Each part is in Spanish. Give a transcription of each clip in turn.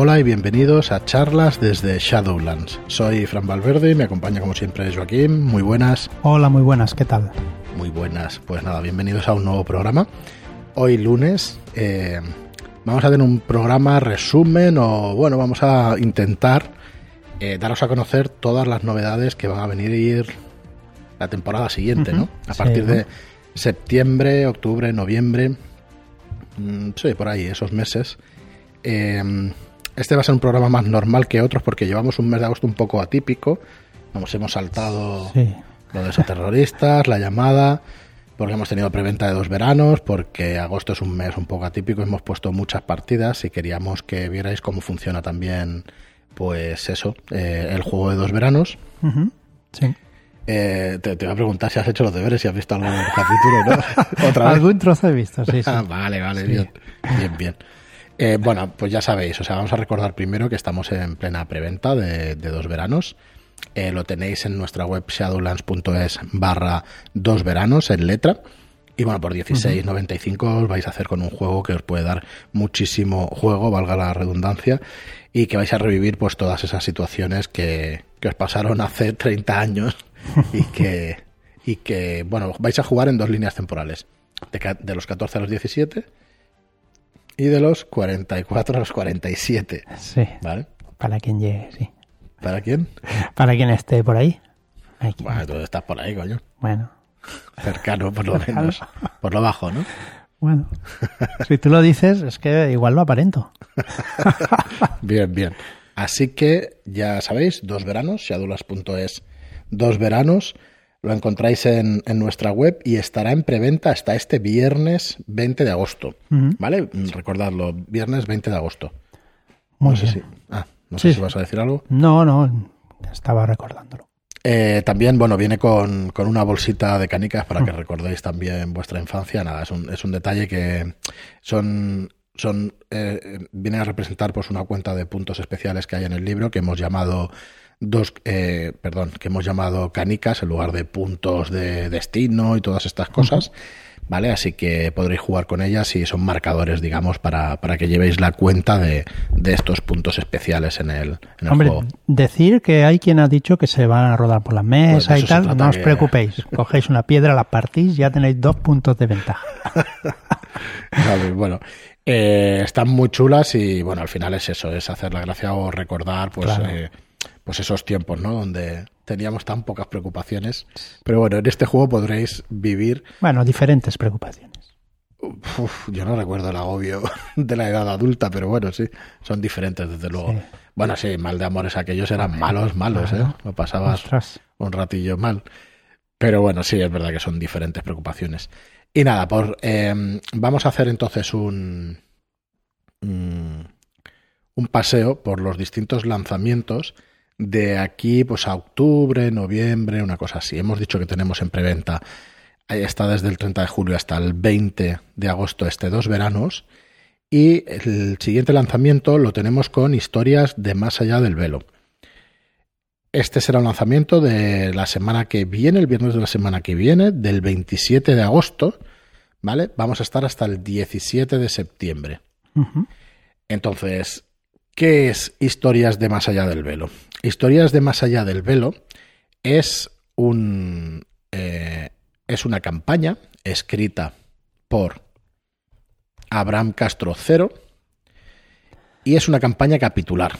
Hola y bienvenidos a charlas desde Shadowlands. Soy Fran Valverde y me acompaña como siempre Joaquín. Muy buenas. Hola, muy buenas, ¿qué tal? Muy buenas. Pues nada, bienvenidos a un nuevo programa. Hoy lunes eh, vamos a tener un programa resumen o bueno, vamos a intentar eh, daros a conocer todas las novedades que van a venir la temporada siguiente, ¿no? A partir de septiembre, octubre, noviembre, mm, sí, por ahí, esos meses. Eh, este va a ser un programa más normal que otros porque llevamos un mes de agosto un poco atípico. Nos hemos saltado lo de esos terroristas, la llamada, porque hemos tenido preventa de dos veranos, porque agosto es un mes un poco atípico. Hemos puesto muchas partidas y queríamos que vierais cómo funciona también, pues eso, eh, el juego de dos veranos. Sí. Eh, te, voy a preguntar si has hecho los deberes, si has visto algún capítulo, ¿no? ¿Otra Algún trozo he visto, sí. sí. Ah, vale, vale, bien. Bien, bien. Eh, bueno, pues ya sabéis, o sea, vamos a recordar primero que estamos en plena preventa de, dos veranos. Eh, lo tenéis en nuestra web shadowlands.es barra dos veranos en letra. Y bueno, por 16.95 os vais a hacer con un juego que os puede dar muchísimo juego, valga la redundancia, y que vais a revivir pues todas esas situaciones que, os pasaron hace 30 años y que, y que, bueno, vais a jugar en dos líneas temporales, de, de los 14 a los 17 y de los 44 a los 47. Sí. ¿Vale? Para quien llegue, sí. ¿Para quién? Para quien esté por ahí. bueno, tú estás por ahí, coño. Bueno. Cercano, por lo menos. Por lo bajo, ¿no? Bueno. Si tú lo dices, es que igual lo aparento. bien, bien. Así que ya sabéis, dos veranos, shadulas.es, dos veranos. Lo encontráis en, nuestra web y estará en preventa hasta este viernes 20 de agosto. ¿Vale? Recordadlo, viernes 20 de agosto. no sé Si, ah, no sé si vas a decir algo. No, no, estaba recordándolo. Eh, también, bueno, viene con, una bolsita de canicas para que recordéis también vuestra infancia. Nada, es un, es un detalle que son son eh, viene a representar pues una cuenta de puntos especiales que hay en el libro que hemos llamado dos, eh, perdón, que hemos llamado canicas en lugar de puntos de destino y todas estas cosas. ¿Vale? Así que podréis jugar con ellas y son marcadores, digamos, para, para que llevéis la cuenta de, de estos puntos especiales en el, en Hombre, juego. Decir que hay quien ha dicho que se van a rodar por la mesa pues y tal, no os preocupéis. Cogéis una piedra, la partís, ya tenéis dos puntos de ventaja. bueno, eh, están muy chulas y bueno, al final es eso, es hacer la gracia o recordar, pues. Eh, pues esos tiempos, ¿no? Donde teníamos tan pocas preocupaciones. Pero bueno, en este juego podréis vivir. Bueno, diferentes preocupaciones. yo no recuerdo el agobio de la edad adulta, pero bueno, sí, son diferentes, desde luego. Bueno, sí, mal de amores aquellos eran malos, malos, ¿eh? Lo pasabas un ratillo mal. Pero bueno, sí, es verdad que son diferentes preocupaciones. Y nada, por, em, vamos a hacer entonces un, un paseo por los distintos lanzamientos de aquí pues a octubre, noviembre, una cosa así. Hemos dicho que tenemos en preventa, está desde el 30 de julio hasta el 20 de agosto este dos veranos. Y el siguiente lanzamiento lo tenemos con historias de más allá del velo. Este será un lanzamiento de la semana que viene, el viernes de la semana que viene, del 27 de agosto, ¿vale? Vamos a estar hasta el 17 de septiembre. Entonces, ¿qué es Historias de más allá del velo? Historias de Más allá del velo es un eh, es una campaña escrita por Abraham Castro Cero y es una campaña capitular.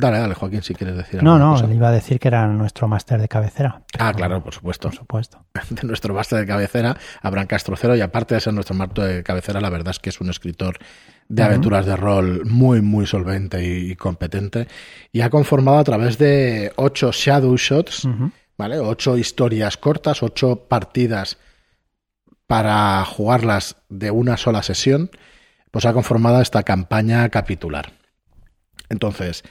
Dale, dale, Joaquín, si quieres decir algo. No, no, le iba a decir que era nuestro máster de cabecera. Ah, claro, por supuesto. Por supuesto. De nuestro máster de cabecera, Abraham Castro Cero, y aparte de ser nuestro máster de cabecera, la verdad es que es un escritor de aventuras de rol muy, muy solvente y, competente. Y ha conformado a través de ocho shadow shots, ¿vale? Ocho historias cortas, ocho partidas para jugarlas de una sola sesión, pues ha conformado esta campaña capitular. Entonces,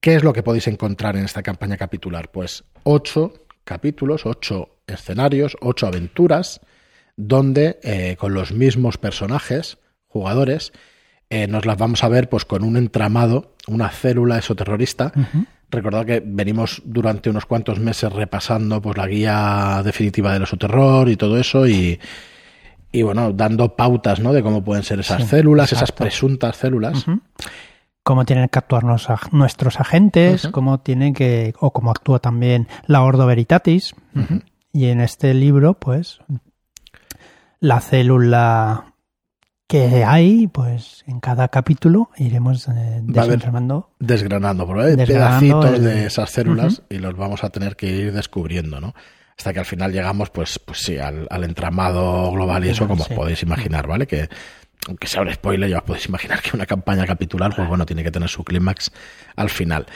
¿qué es lo que podéis encontrar en esta campaña capitular? Pues ocho capítulos, ocho escenarios, ocho aventuras, donde eh, con los mismos personajes, jugadores, eh, nos las vamos a ver pues con un entramado, una célula esoterrorista. Recordad que venimos durante unos cuantos meses repasando pues la guía definitiva del esoterror y todo eso y, y bueno, dando pautas ¿no? de cómo pueden ser esas células, esas presuntas células. Cómo tienen que actuar nuestros agentes, cómo tienen que, o cómo actúa también la Ordo Veritatis. Y en este libro, pues, la célula que hay, pues en cada capítulo iremos eh, desgranando. Desgranando, pedacitos de esas células y los vamos a tener que ir descubriendo, ¿no? Hasta que al final llegamos, pues, pues sí, al, entramado global y eso, como os podéis imaginar, ¿vale? Que aunque sea un spoiler, ya os podéis imaginar que una campaña capitular, pues bueno, tiene que tener su clímax al final.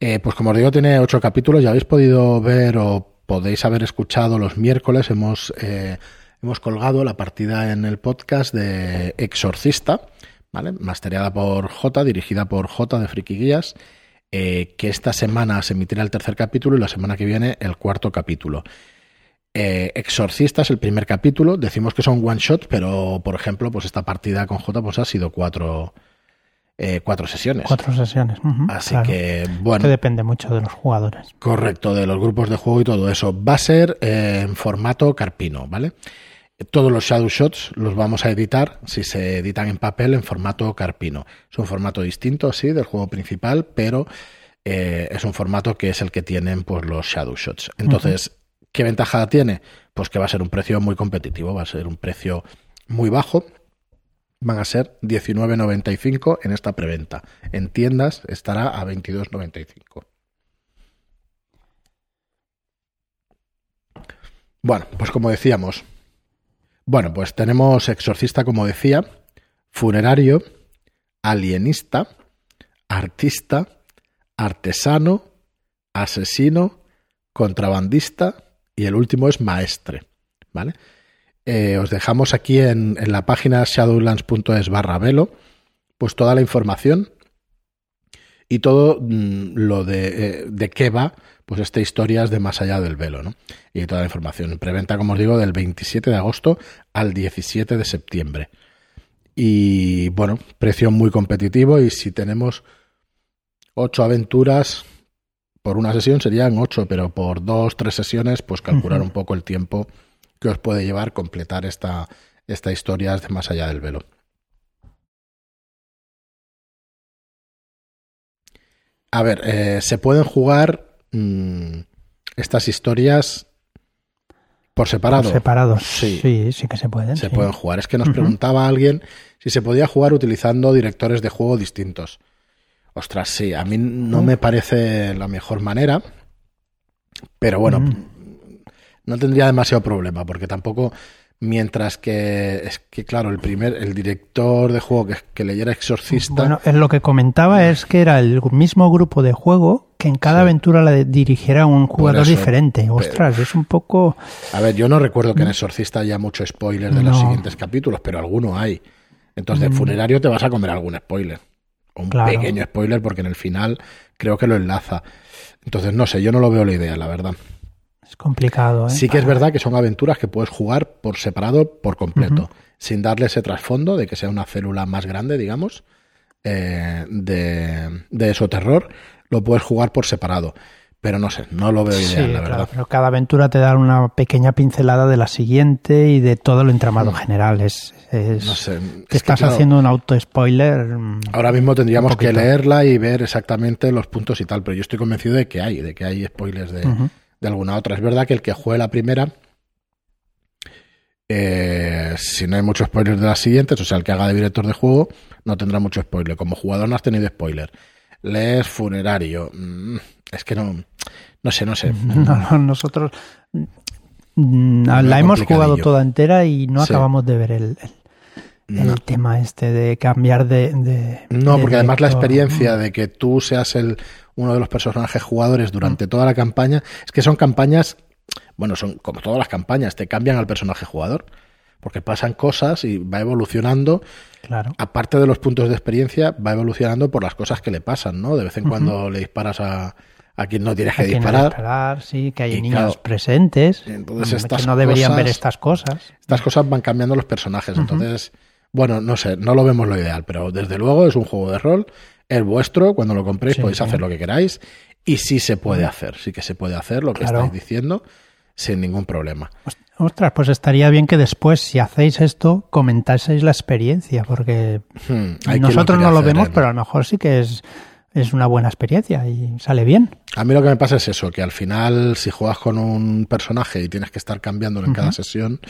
Eh, pues como os digo, tiene ocho capítulos, ya habéis podido ver o podéis haber escuchado los miércoles, hemos... Eh, hemos colgado la partida en el podcast de Exorcista, ¿vale? Mastereada por J, dirigida por J de Friki Guías, eh, que esta semana se emitirá el tercer capítulo y la semana que viene el cuarto capítulo. Eh, Exorcista es el primer capítulo, decimos que son one shot, pero por ejemplo, pues esta partida con J pues ha sido cuatro, eh, cuatro sesiones. Cuatro sesiones. Así que, bueno. Que depende mucho de los jugadores. Correcto, de los grupos de juego y todo eso. Va a ser en formato carpino, ¿vale? Todos los shadow shots los vamos a editar si se editan en papel en formato carpino. Es un formato distinto, sí, del juego principal, pero eh, es un formato que es el que tienen pues, los shadow shots. Entonces, ¿qué ventaja tiene? Pues que va a ser un precio muy competitivo, va a ser un precio muy bajo. Van a ser 19.95 en esta preventa. En tiendas estará a 22.95. Bueno, pues como decíamos, bueno, pues tenemos exorcista, como decía, funerario, alienista, artista, artesano, asesino, contrabandista y el último es maestre. ¿Vale? Eh, os dejamos aquí en, la página shadowlands.es barra velo, pues toda la información y todo mm, lo de, eh, de, qué va pues esta historia es de más allá del velo, ¿no? Y toda la información. Preventa, como os digo, del 27 de agosto al 17 de septiembre. Y bueno, precio muy competitivo y si tenemos ocho aventuras por una sesión serían ocho, pero por dos, tres sesiones, pues calcular un poco el tiempo que os puede llevar completar esta, esta historia de más allá del velo. A ver, eh, se pueden jugar mm, estas historias por separado. Por separados. Sí. sí, que se pueden. Se pueden jugar. Es que nos preguntaba alguien si se podía jugar utilizando directores de juego distintos. Ostras, sí, a mí no me parece la mejor manera, pero bueno, no tendría demasiado problema, porque tampoco Mientras que es que, claro, el primer, el director de juego que, que leyera Exorcista. Bueno, lo que comentaba es que era el mismo grupo de juego que en cada aventura la dirigiera un jugador diferente. Ostras, es un poco. A ver, yo no recuerdo que en Exorcista haya mucho spoiler de los siguientes capítulos, pero alguno hay. Entonces, de mm. funerario te vas a comer algún spoiler. Un pequeño spoiler, porque en el final creo que lo enlaza. Entonces, no sé, yo no lo veo la idea, la verdad. Es complicado. ¿eh? Sí que es verdad que son aventuras que puedes jugar por separado, por completo, sin darle ese trasfondo de que sea una célula más grande, digamos, eh, de, de eso terror. Lo puedes jugar por separado pero no sé, no lo veo ideal, la verdad. pero cada aventura te da una pequeña pincelada de la siguiente y de todo lo entramado mm. general. Es, no sé, estás haciendo un auto-spoiler. Mm, ahora mismo tendríamos que leerla y ver exactamente los puntos y tal, pero yo estoy convencido de que hay, de que hay spoilers de, de alguna otra. Es verdad que el que juegue la primera, eh, si no hay muchos spoilers de las siguientes, o sea, el que haga de director de juego, no tendrá mucho spoiler. Como jugador no has tenido spoiler. Lees funerario. Mm, es que no. No sé, no sé. nosotros mm, la hemos jugado toda entera y no acabamos de ver el, el, tema este de cambiar de. no, porque además la experiencia de que tú seas el uno de los personajes jugadores durante toda la campaña, es que son campañas, bueno, son como todas las campañas, te cambian al personaje jugador, porque pasan cosas y va evolucionando. Claro. Aparte de los puntos de experiencia, va evolucionando por las cosas que le pasan, ¿no? De vez en cuando le disparas a, a quien no tienes que disparar. sí, que hay niños presentes entonces que no deberían ver estas cosas. Estas cosas van cambiando los personajes, entonces, bueno, no sé, no lo vemos lo ideal, pero desde luego es un juego de rol el vuestro, cuando lo compréis podéis hacer lo que queráis y sí se puede hacer, sí que se puede hacer lo que estáis diciendo. Sin ningún problema. Ostras, pues estaría bien que después, si hacéis esto, comentaseis la experiencia, porque Hmm, nosotros no lo vemos, pero a lo mejor sí que es, es una buena experiencia y sale bien. A mí lo que me pasa es eso, que al final si juegas con un personaje y tienes que estar cambiándolo en cada sesión,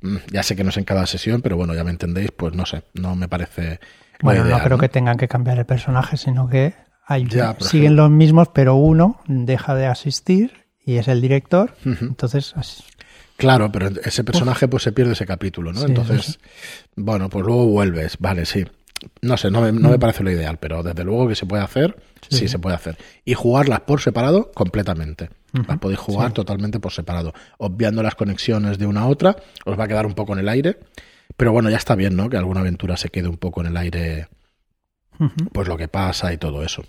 mm, ya sé que no es en cada sesión, pero bueno, ya me entendéis, pues no sé, no me parece... Bueno, no creo que tengan que cambiar el personaje, sino que hay, Ya, siguen ejemplo. los mismos, pero uno deja de asistir y es el director. Entonces, así- Claro, pero ese personaje pues se pierde ese capítulo, ¿no? Sí, Entonces, sí, bueno, pues luego vuelves, vale, sí. No sé, no me, no me parece lo ideal, pero desde luego que se puede hacer, sí. Sí. se puede hacer. Y jugarlas por separado, completamente. Las podéis jugar totalmente por separado. Obviando las conexiones de una a otra, os va a quedar un poco en el aire. Pero bueno, ya está bien, ¿no? Que alguna aventura se quede un poco en el aire pues lo que pasa y todo eso.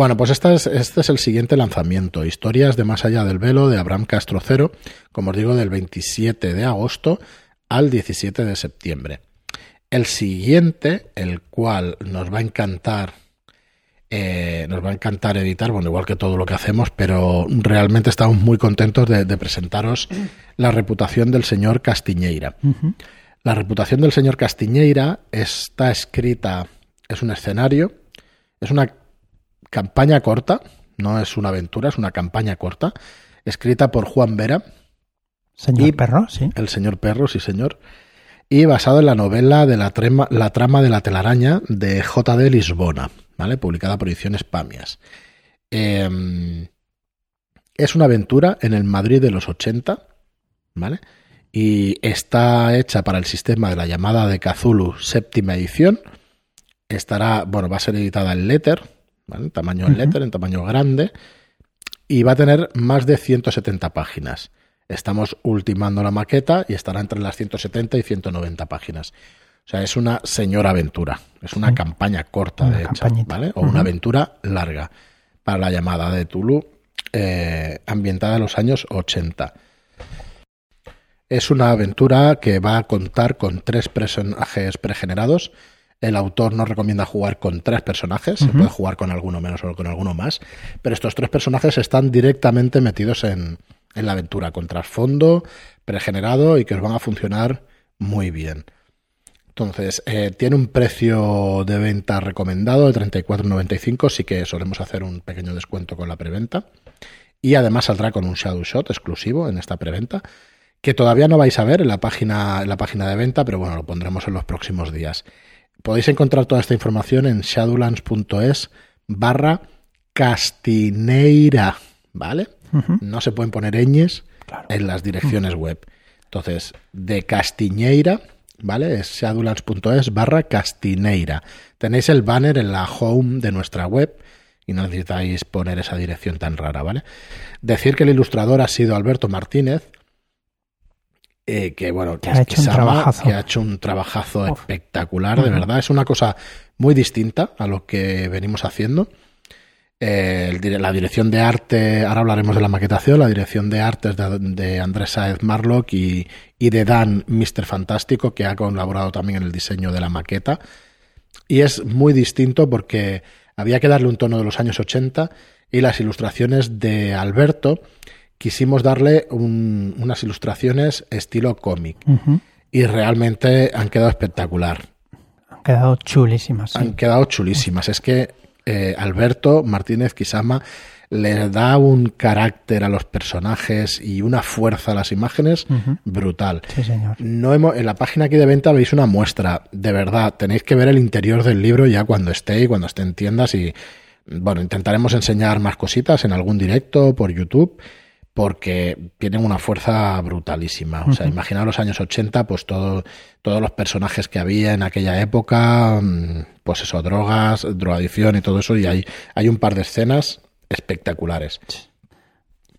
Bueno, pues este es, este es el siguiente lanzamiento, Historias de Más Allá del Velo de Abraham Castro Cero, como os digo, del 27 de agosto al 17 de septiembre. El siguiente, el cual nos va a encantar, eh, nos va a encantar editar, bueno, igual que todo lo que hacemos, pero realmente estamos muy contentos de, de presentaros la reputación del señor Castiñeira. La reputación del señor Castiñeira está escrita, es un escenario, es una campaña corta, no es una aventura, es una campaña corta, escrita por Juan Vera, Señor Y- Perro, sí. el señor Perro, sí señor, y basado en la novela de la, trema- la trama de la telaraña de J.D. Lisbona, ¿vale? Publicada por Ediciones Pamias. Eh, es una aventura en el Madrid de los 80, ¿vale? Y está hecha para el sistema de la llamada de Cthulhu séptima edición. Estará, bueno, va a ser editada en letter, ¿vale? En tamaño en letter, en tamaño grande. Y va a tener más de 170 páginas. Estamos ultimando la maqueta y estará entre las 170 y 190 páginas. O sea, es una señora aventura. Es una Sí. campaña corta, Una de hecho. O una aventura larga para la llamada de Tulu, eh, ambientada en los años 80. Es una aventura que va a contar con tres personajes pregenerados. El autor nos recomienda jugar con tres personajes, se puede jugar con alguno menos o con alguno más, pero estos tres personajes están directamente metidos en, en la aventura, con trasfondo, pregenerado y que os van a funcionar muy bien. Entonces, eh, tiene un precio de venta recomendado de 34,95, sí que solemos hacer un pequeño descuento con la preventa. Y además saldrá con un Shadow Shot exclusivo en esta preventa, que todavía no vais a ver en la página, en la página de venta, pero bueno, lo pondremos en los próximos días. Podéis encontrar toda esta información en shadowlands.es barra castineira, ¿vale? No se pueden poner ñes Claro. en las direcciones web. Entonces, de Castiñeira, ¿vale? Es shadowlands.es barra Castineira. Tenéis el banner en la home de nuestra web y no necesitáis poner esa dirección tan rara, ¿vale? Decir que el ilustrador ha sido Alberto Martínez, eh, que bueno, que, ha hecho un trabajazo. que ha hecho un trabajazo Uf. espectacular, de verdad. Es una cosa muy distinta a lo que venimos haciendo. Eh, la dirección de arte, ahora hablaremos de la maquetación, la dirección de arte es de, de Andrés Saez Marlock y, y de Dan Mr. Fantástico, que ha colaborado también en el diseño de la maqueta. Y es muy distinto porque había que darle un tono de los años 80 y las ilustraciones de Alberto quisimos darle un- unas ilustraciones estilo cómic y realmente han quedado espectacular. Han quedado chulísimas. sí. Han quedado chulísimas. Es que eh, Alberto Martínez Quisama le da un carácter a los personajes y una fuerza a las imágenes brutal. Sí, señor. No hemos, en la página aquí de venta veis una muestra. De verdad, tenéis que ver el interior del libro ya cuando esté y cuando esté en tiendas. Y bueno, intentaremos enseñar más cositas en algún directo por YouTube porque tienen una fuerza brutalísima. O sea, Ujú. imaginaos los años 80, pues todo, todos los personajes que había en aquella época, mm, pues eso, drogas, drogadicción y todo eso. Y hay, hay un par de escenas espectaculares.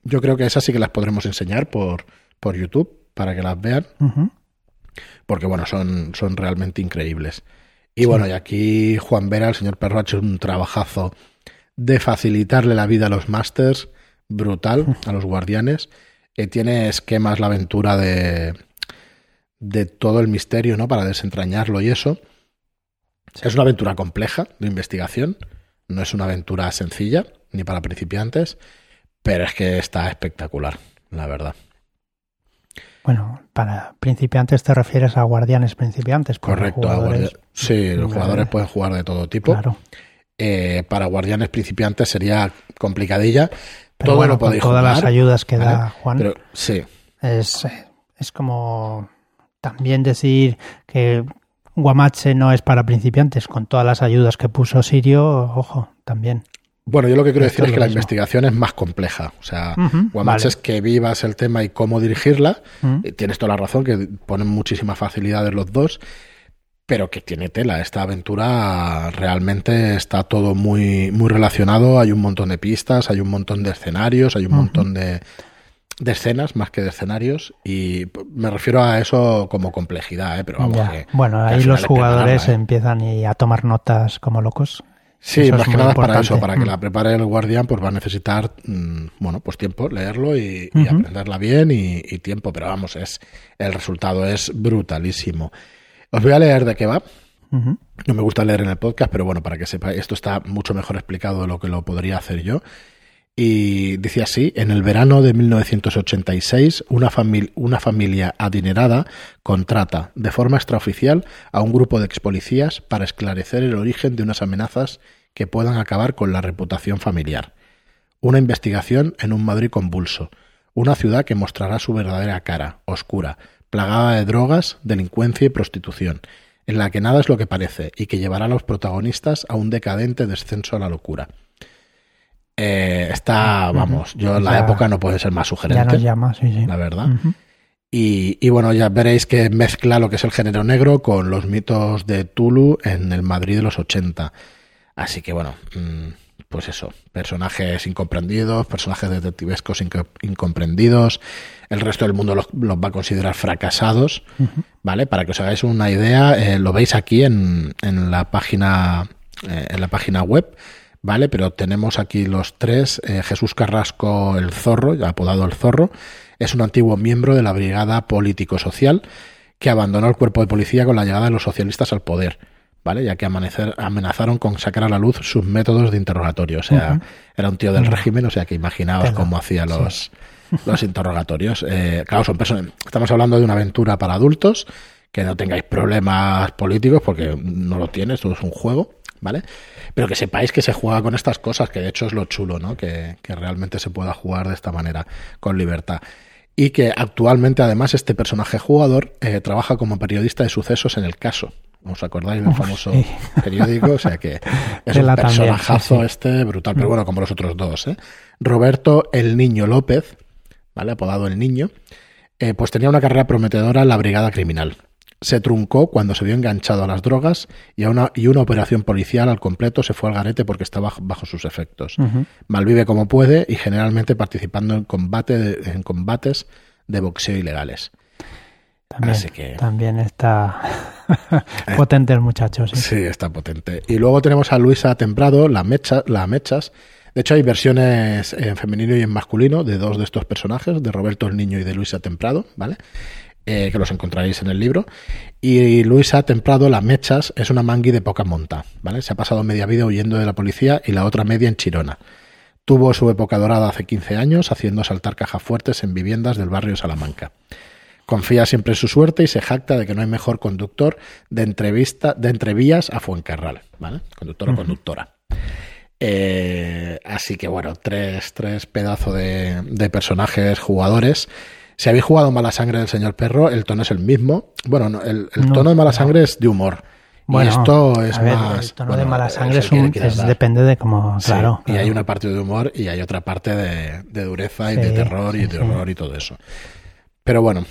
Yo creo que esas sí que las podremos enseñar por, por YouTube para que las vean porque bueno, son, son realmente increíbles. Y bueno, y aquí Juan Vera, el señor Perro, ha hecho un trabajazo de facilitarle la vida a los masters, brutal, a los guardianes. Eh, tiene esquemas la aventura de, de todo el misterio, ¿no? Para desentrañarlo y eso. Es una aventura compleja de investigación, no es una aventura sencilla, ni para principiantes, pero es que está espectacular, la verdad. Bueno, para principiantes te refieres a guardianes principiantes. Correcto, jugadores, sí, los jugadores pueden jugar de todo tipo. Claro. Eh, para guardianes principiantes sería complicadilla. Todo bueno, lo con todas las ayudas que da Juan. Pero, sí. Es, es como también decir que Guamache no es para principiantes, con todas las ayudas que puso Sirio, ojo, también. Bueno, yo lo que quiero decir es que la investigación es más compleja. O sea, Guamache es que vivas el tema y cómo dirigirla. Tienes toda la razón, que ponen muchísimas facilidades los dos, pero que tiene tela. Esta aventura realmente está todo muy, muy relacionado. Hay un montón de pistas, hay un montón de escenarios, hay un montón de, de escenas más que de escenarios y me refiero a eso como complejidad, ¿eh? pero vamos Bueno, ahí los jugadores ¿eh? empiezan a tomar notas como locos. Sí, más que nada para eso, para que la mm. prepare el guardián, pues va a necesitar, mm, bueno, pues tiempo, leerlo y, aprenderla bien y, tiempo, pero vamos, es el resultado es brutalísimo. Os voy a leer de qué va. No me gusta leer en el podcast, pero bueno, para que sepáis, esto está mucho mejor explicado de lo que lo podría hacer yo. Y dice así, en el verano de 1986, una, una familia adinerada contrata de forma extraoficial a un grupo de expolicías para esclarecer el origen de unas amenazas que puedan acabar con la reputación familiar. Una investigación en un Madrid convulso, una ciudad que mostrará su verdadera cara, oscura, plagada de drogas, delincuencia y prostitución, en la que nada es lo que parece y que llevará a los protagonistas a un decadente descenso a la locura. Eh, está, vamos, yo en la época no puede ser más sugerente. Ya nos llama, sí, sí. La verdad. y, bueno, ya veréis que mezcla lo que es el género negro con los mitos de Tulu en el Madrid de los 80. Así que bueno, mm, pues eso, personajes incomprendidos, personajes detectivescos incomprendidos, el resto del mundo los, va a considerar fracasados, ¿vale? Para que os hagáis una idea, eh, lo veis aquí en, en la página eh, en la página web ¿vale? Pero tenemos aquí los tres. Eh, Jesús Carrasco el Zorro, apodado el Zorro, es un antiguo miembro de la Brigada Político-Social que abandonó el cuerpo de policía con la llegada de los socialistas al poder. ¿Vale? Ya que amenazaron con sacar a la luz sus métodos de interrogatorio. O sea, era un tío del régimen, o sea que imaginaos cómo hacía los, los interrogatorios. Eh, claro, son personas. Estamos hablando de una aventura para adultos, que no tengáis problemas políticos, porque no lo tienes, todo es un juego. ¿vale? Pero que sepáis que se juega con estas cosas, que de hecho es lo chulo, ¿no? Que, realmente se pueda jugar de esta manera, con libertad. Y que actualmente, además, este personaje jugador eh, trabaja como periodista de sucesos en el caso. ¿Os acordáis del famoso periódico? O sea que es un personajazo este brutal, pero mm. bueno, como los otros dos. ¿eh? Roberto El Niño López, ¿vale? Apodado El Niño, eh, pues tenía una carrera prometedora en la Brigada Criminal se truncó cuando se vio enganchado a las drogas y, una, y una operación policial al completo se fue al garete porque estaba bajo sus efectos. Malvive como puede y generalmente participando en, combate en combates de boxeo ilegales. También, también está potente el muchacho. Sí. sí. está potente. Y luego tenemos a Luisa Temprado, la, mecha, la Mechas. De hecho, hay versiones en femenino y en masculino de dos de estos personajes, de Roberto el Niño y de Luisa Temprado, ¿vale? Eh, que los encontraréis en el libro. Y Luisa Temprado, las mechas, es una mangui de poca monta, ¿vale? Se ha pasado media vida huyendo de la policía y la otra media en Chirona. Tuvo su época dorada hace 15 años, haciendo saltar cajas fuertes en viviendas del barrio Salamanca. Confía siempre en su suerte y se jacta de que no hay mejor conductor de entrevista de entrevías a Fuencarral, ¿vale? Conductor o conductora. Eh, así que bueno, tres, tres pedazos de, de personajes jugadores si habéis jugado Mala Sangre del Señor Perro, el tono es el mismo. Bueno, el, tono de Mala Sangre es de humor. Bueno, y esto es más. El tono de mala sangre es, un, depende de cómo. claro, Y hay una parte de humor y hay otra parte de, dureza y de terror y de horror y todo eso. Pero bueno,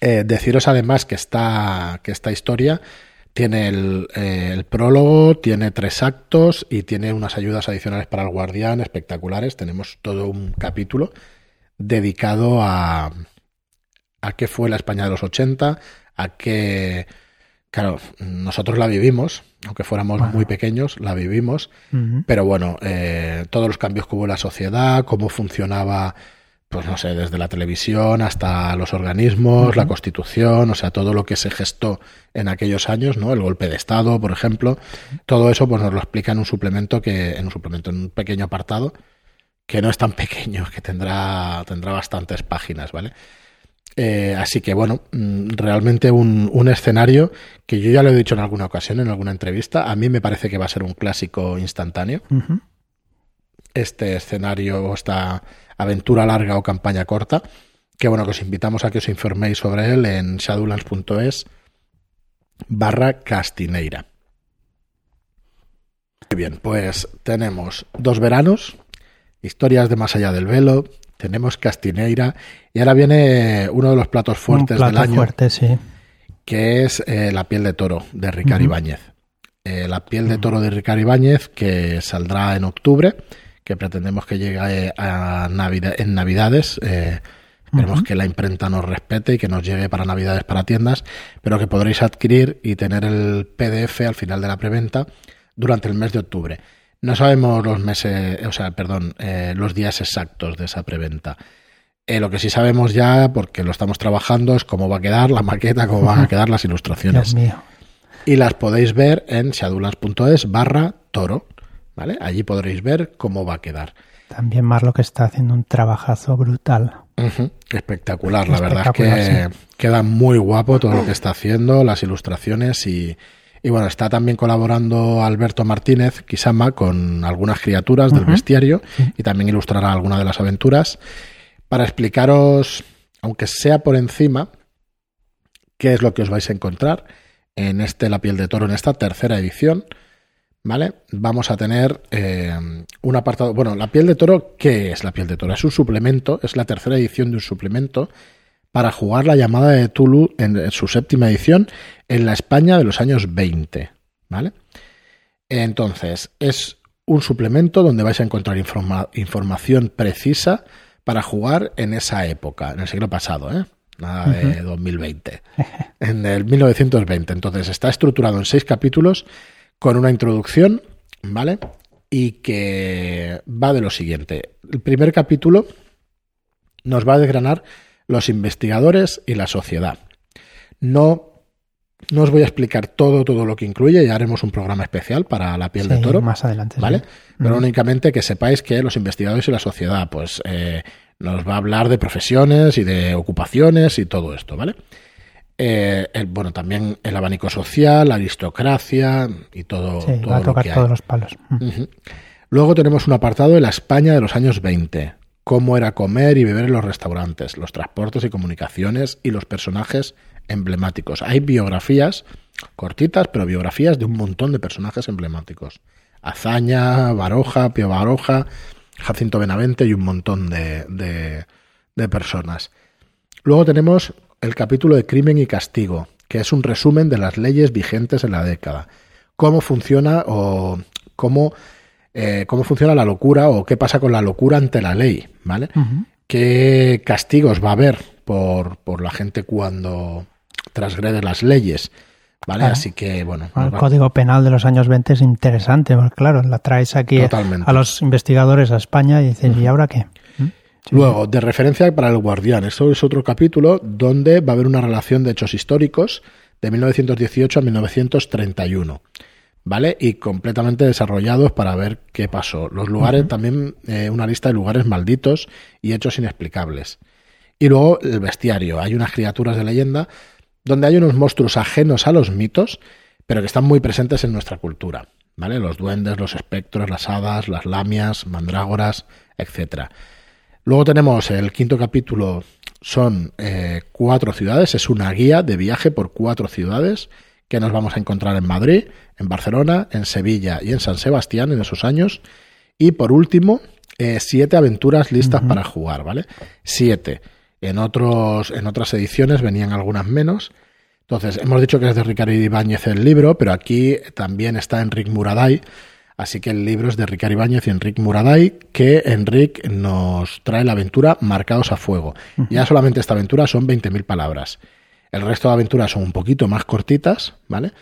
eh, deciros además que esta, que esta historia tiene el, eh, el, prólogo, tiene tres actos y tiene unas ayudas adicionales para el guardián espectaculares. Tenemos todo un capítulo dedicado a, a qué fue la España de los 80, a qué... Claro, nosotros la vivimos, aunque fuéramos muy pequeños, la vivimos, pero bueno, eh, todos los cambios que hubo en la sociedad, cómo funcionaba, pues no sé, desde la televisión hasta los organismos, la constitución, o sea, todo lo que se gestó en aquellos años, ¿no? El golpe de Estado, por ejemplo, todo eso pues nos lo explica en un suplemento que, en un suplemento, en un pequeño apartado, que no es tan pequeño, que tendrá, tendrá bastantes páginas, ¿vale? Eh, así que bueno, mm, realmente un, un, escenario que yo ya lo he dicho en alguna ocasión, en alguna entrevista, a mí me parece que va a ser un clásico instantáneo. Uh -huh. Este escenario o esta aventura larga o campaña corta, que bueno, que os invitamos a que os informéis sobre él en shadowlands.es barra castineira. Muy bien, pues tenemos dos veranos, historias de más allá del velo, tenemos Castineira y ahora viene uno de los platos fuertes Un plato del año, fuerte, sí. que es eh, La piel de toro de Ricard Ujú. Ibáñez. Eh, la piel de toro de Ricard Ibáñez que saldrá en octubre, que pretendemos que llegue a Navida- en Navidades. eh, esperemos que la imprenta nos respete y que nos llegue para Navidades para tiendas, pero que podréis adquirir y tener el PDF al final de la preventa durante el mes de octubre. No sabemos los meses, o sea, perdón, eh, los días exactos de esa preventa. Eh, lo que sí sabemos ya, porque lo estamos trabajando, es cómo va a quedar la maqueta, cómo van a quedar las ilustraciones. Dios mío. Y las podéis ver en shadulas.es barra toro. ¿Vale? Allí podréis ver cómo va a quedar. También Marlo que está haciendo un trabajazo brutal. Espectacular, la verdad es que queda muy guapo todo lo que está haciendo, las ilustraciones y, y bueno, está también colaborando Alberto Martínez Kisama con algunas criaturas del bestiario y también ilustrará alguna de las aventuras para explicaros, aunque sea por encima, qué es lo que os vais a encontrar en este La piel de toro, en esta tercera edición. ¿Vale? Vamos a tener eh, un apartado. Bueno, la piel de toro, ¿qué es la piel de toro? Es un suplemento, es la tercera edición de un suplemento para jugar la llamada de Tulu en, su séptima edición en la España de los años 20. ¿Vale? Entonces, es un suplemento donde vais a encontrar informa- información precisa para jugar en esa época, en el siglo pasado, ¿eh? Nada de 2020. En el 1920. Entonces, está estructurado en seis capítulos con una introducción, ¿vale? Y que va de lo siguiente. El primer capítulo nos va a desgranar los investigadores y la sociedad. No, no os voy a explicar todo, todo lo que incluye, ya haremos un programa especial para la piel de Sí, toro. Más adelante. sí. ¿Vale? Pero Ujú. únicamente que sepáis que los investigadores y la sociedad, pues eh, nos va a hablar de profesiones y de ocupaciones y todo esto, ¿vale? Eh, el- bueno, también el abanico social, la aristocracia y todo, Sí, todo va a lo tocar hay. todos los palos. Mm. Luego tenemos un apartado de la España de los años 20. Cómo era comer y beber en los restaurantes, los transportes y comunicaciones y los personajes emblemáticos. Hay biografías cortitas, pero biografías de un montón de personajes emblemáticos. Azaña, Baroja, Pío Baroja, Jacinto Benavente y un montón de, de- de personas. Luego tenemos el capítulo de Crimen y Castigo, que es un resumen de las leyes vigentes en la década. Cómo funciona o cómo, eh, cómo funciona la locura o qué pasa con la locura ante la ley, ¿vale? ¿Qué castigos va a haber por, por la gente cuando transgrede las leyes? ¿Vale? Claro. Así que, bueno, El va- código penal de los años 20 es interesante, porque claro, la traes aquí Totalmente. a los investigadores a España y dices, ¿y ahora qué? Luego, de referencia para el guardián. Esto es otro capítulo donde va a haber una relación de hechos históricos de 1918 a 1931. ¿Vale? Y completamente desarrollados para ver qué pasó. Los lugares, también eh, una lista de lugares malditos y hechos inexplicables. Y luego el bestiario. Hay unas criaturas de leyenda donde hay unos monstruos ajenos a los mitos, pero que están muy presentes en nuestra cultura. ¿Vale? Los duendes, los espectros, las hadas, las lamias, mandrágoras, etcétera. Luego tenemos el quinto capítulo, son eh, cuatro ciudades, es una guía de viaje por cuatro ciudades que nos vamos a encontrar en Madrid, en Barcelona, en Sevilla y en San Sebastián en esos años. Y por último, eh, siete aventuras listas para jugar, ¿vale? Siete. En, otros, en otras ediciones venían algunas menos. Entonces, hemos dicho que es de Ricardo Ibáñez el libro, pero aquí también está Enric Muraday. Así que el libro es de Ricardo Ibáñez y Enric Muraday, que Enric nos trae la aventura Marcados a Fuego. Ya solamente esta aventura son 20.000 palabras. El resto de aventuras son un poquito más cortitas, ¿vale?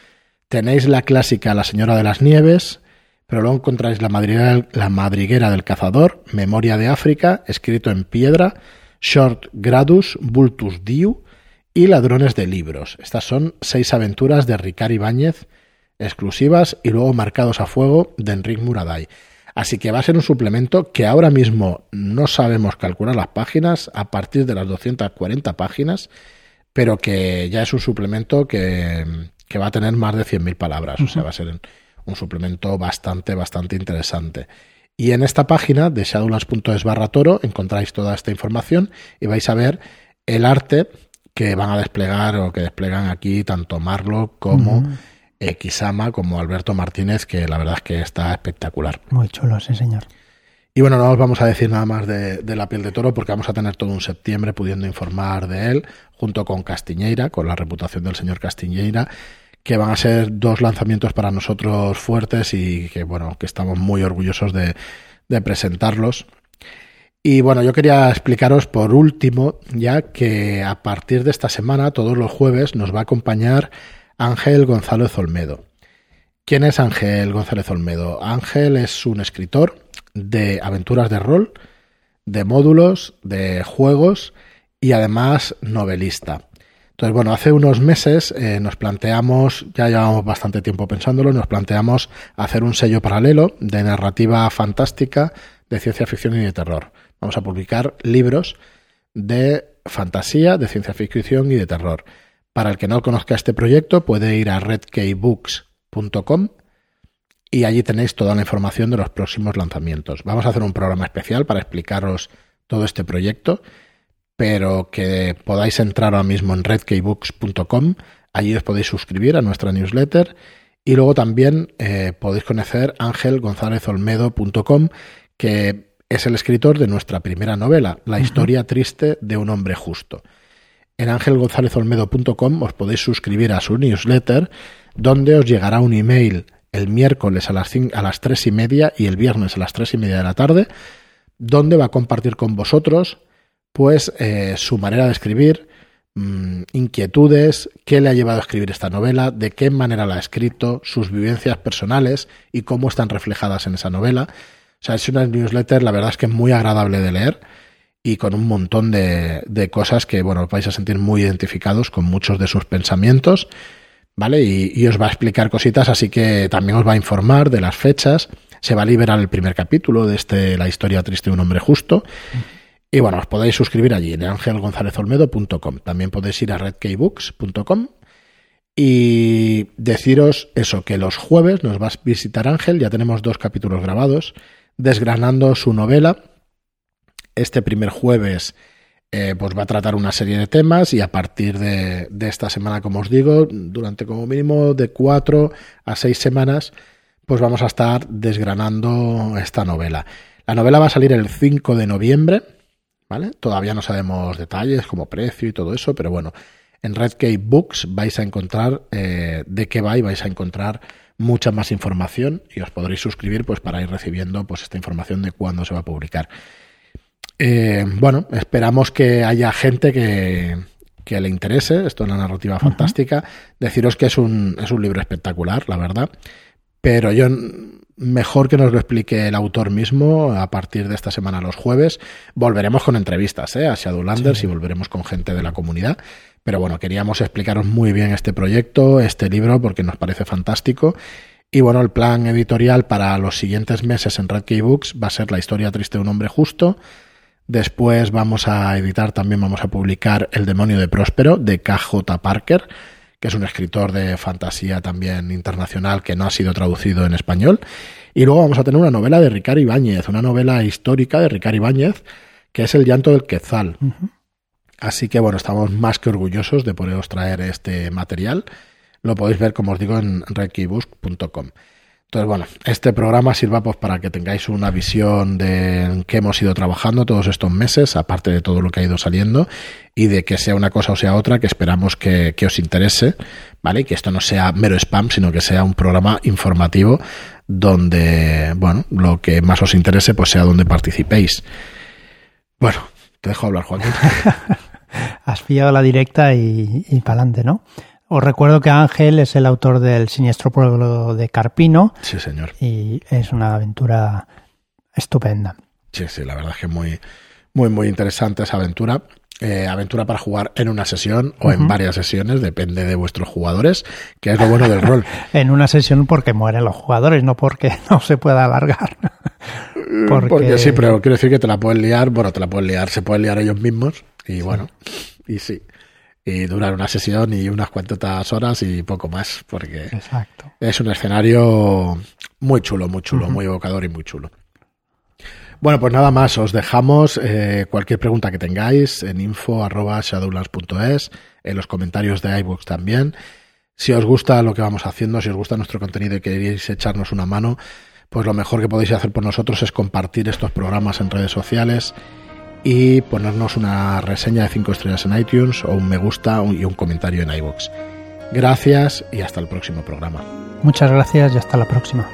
Tenéis la clásica La Señora de las Nieves, pero luego encontráis la madriguera, la madriguera del cazador, Memoria de África, escrito en piedra, Short Gradus, Bultus Diu y Ladrones de Libros. Estas son seis aventuras de Ricard Ibáñez exclusivas y luego marcados a fuego de Enric Muraday. Así que va a ser un suplemento que ahora mismo no sabemos calcular las páginas a partir de las 240 páginas, pero que ya es un suplemento que, va a tener más de 100.000 palabras. O sea, va a ser un suplemento bastante, bastante interesante. Y en esta página de shadowlands.es barra toro encontráis toda esta información y vais a ver el arte que van a desplegar o que desplegan aquí tanto Marlo como Xama, como Alberto Martínez, que la verdad es que está espectacular. Muy chulo, sí, señor. Y bueno, no os vamos a decir nada más de, la piel de toro porque vamos a tener todo un septiembre pudiendo informar de él, junto con Castiñeira, con la reputación del señor Castiñeira, que van a ser dos lanzamientos para nosotros fuertes y que bueno, que estamos muy orgullosos de, de presentarlos. Y bueno, yo quería explicaros por último ya que a partir de esta semana, todos los jueves, nos va a acompañar Ángel González Olmedo. ¿Quién es Ángel González Olmedo? Ángel es un escritor de aventuras de rol, de módulos, de juegos y además novelista. Entonces, bueno, hace unos meses eh, nos planteamos, ya llevamos bastante tiempo pensándolo, nos planteamos hacer un sello paralelo de narrativa fantástica, de ciencia ficción y de terror. Vamos a publicar libros de fantasía, de ciencia ficción y de terror. Para el que no conozca este proyecto, puede ir a redkeybooks.com y allí tenéis toda la información de los próximos lanzamientos. Vamos a hacer un programa especial para explicaros todo este proyecto, pero que podáis entrar ahora mismo en redkeybooks.com, allí os podéis suscribir a nuestra newsletter y luego también eh, podéis conocer angelgonzalezolmedo.com, que es el escritor de nuestra primera novela, La historia triste de un hombre justo. En angelgonzalezolmedo.com os podéis suscribir a su newsletter, donde os llegará un email el miércoles a las, a las 3 y media y el viernes a las tres y media de la tarde, donde va a compartir con vosotros pues eh, su manera de escribir, mm, inquietudes, qué le ha llevado a escribir esta novela, de qué manera la ha escrito, sus vivencias personales y cómo están reflejadas en esa novela. O sea, es una newsletter, la verdad es que es muy agradable de leer y con un montón de, cosas que, bueno, os vais a sentir muy identificados con muchos de sus pensamientos, ¿vale? Y, os va a explicar cositas, así que también os va a informar de las fechas. Se va a liberar el primer capítulo de este La historia triste de un hombre justo. Y bueno, os podéis suscribir allí en angelgonzalezolmedo.com. También podéis ir a redkeybooks.com y deciros eso, que los jueves nos va a visitar Ángel, ya tenemos dos capítulos grabados desgranando su novela. Este primer jueves eh, pues va a tratar una serie de temas y a partir de, esta semana, como os digo, durante como mínimo de cuatro a seis semanas, pues vamos a estar desgranando esta novela. La novela va a salir el 5 de noviembre, ¿vale? Todavía no sabemos detalles como precio y todo eso, pero bueno, en Redkey Books vais a encontrar eh, de qué va y vais a encontrar mucha más información y os podréis suscribir pues para ir recibiendo pues esta información de cuándo se va a publicar. Eh, bueno, esperamos que haya gente que, que le interese, esto es la narrativa fantástica, deciros que es un, es un libro espectacular, la verdad, pero yo mejor que nos lo explique el autor mismo a partir de esta semana los jueves. Volveremos con entrevistas ¿eh? a Shadowlanders y volveremos con gente de la comunidad. Pero bueno, queríamos explicaros muy bien este proyecto, este libro, porque nos parece fantástico. Y bueno, el plan editorial para los siguientes meses en Red Key Books va a ser La historia triste de un hombre justo. Después vamos a editar, también vamos a publicar El demonio de Próspero de KJ Parker, que es un escritor de fantasía también internacional que no ha sido traducido en español. Y luego vamos a tener una novela de Ricardo Ibáñez, una novela histórica de Ricardo Ibáñez, que es El llanto del Quetzal. Así que bueno, estamos más que orgullosos de poderos traer este material. Lo podéis ver, como os digo, en rekibusk.com. Entonces, bueno, este programa sirva pues para que tengáis una visión de qué hemos ido trabajando todos estos meses, aparte de todo lo que ha ido saliendo, y de que sea una cosa o sea otra, que esperamos que, os interese, ¿vale? Y que esto no sea mero spam, sino que sea un programa informativo donde, bueno, lo que más os interese, pues sea donde participéis. Bueno, te dejo hablar, Joaquín. Has pillado la directa y, y para adelante, ¿no? Os recuerdo que Ángel es el autor del Siniestro Pueblo de Carpino. Sí, señor. Y es una aventura estupenda. Sí, sí, la verdad es que es muy, muy, muy interesante esa aventura. Eh, aventura para jugar en una sesión o en varias sesiones, depende de vuestros jugadores, que es lo bueno del rol. en una sesión porque mueren los jugadores, no porque no se pueda alargar. Porque... sí, pero quiero decir que te la pueden liar, bueno, te la pueden liar, se pueden liar ellos mismos y bueno, y sí. Y durar una sesión y unas cuantas horas y poco más, porque Exacto. es un escenario muy chulo, muy chulo, muy evocador y muy chulo. Bueno, pues nada más, os dejamos eh, cualquier pregunta que tengáis en info.shadowlands.es, en los comentarios de iBooks también. Si os gusta lo que vamos haciendo, si os gusta nuestro contenido y queréis echarnos una mano, pues lo mejor que podéis hacer por nosotros es compartir estos programas en redes sociales y ponernos una reseña de 5 estrellas en iTunes o un me gusta y un comentario en iBooks. Gracias y hasta el próximo programa. Muchas gracias y hasta la próxima.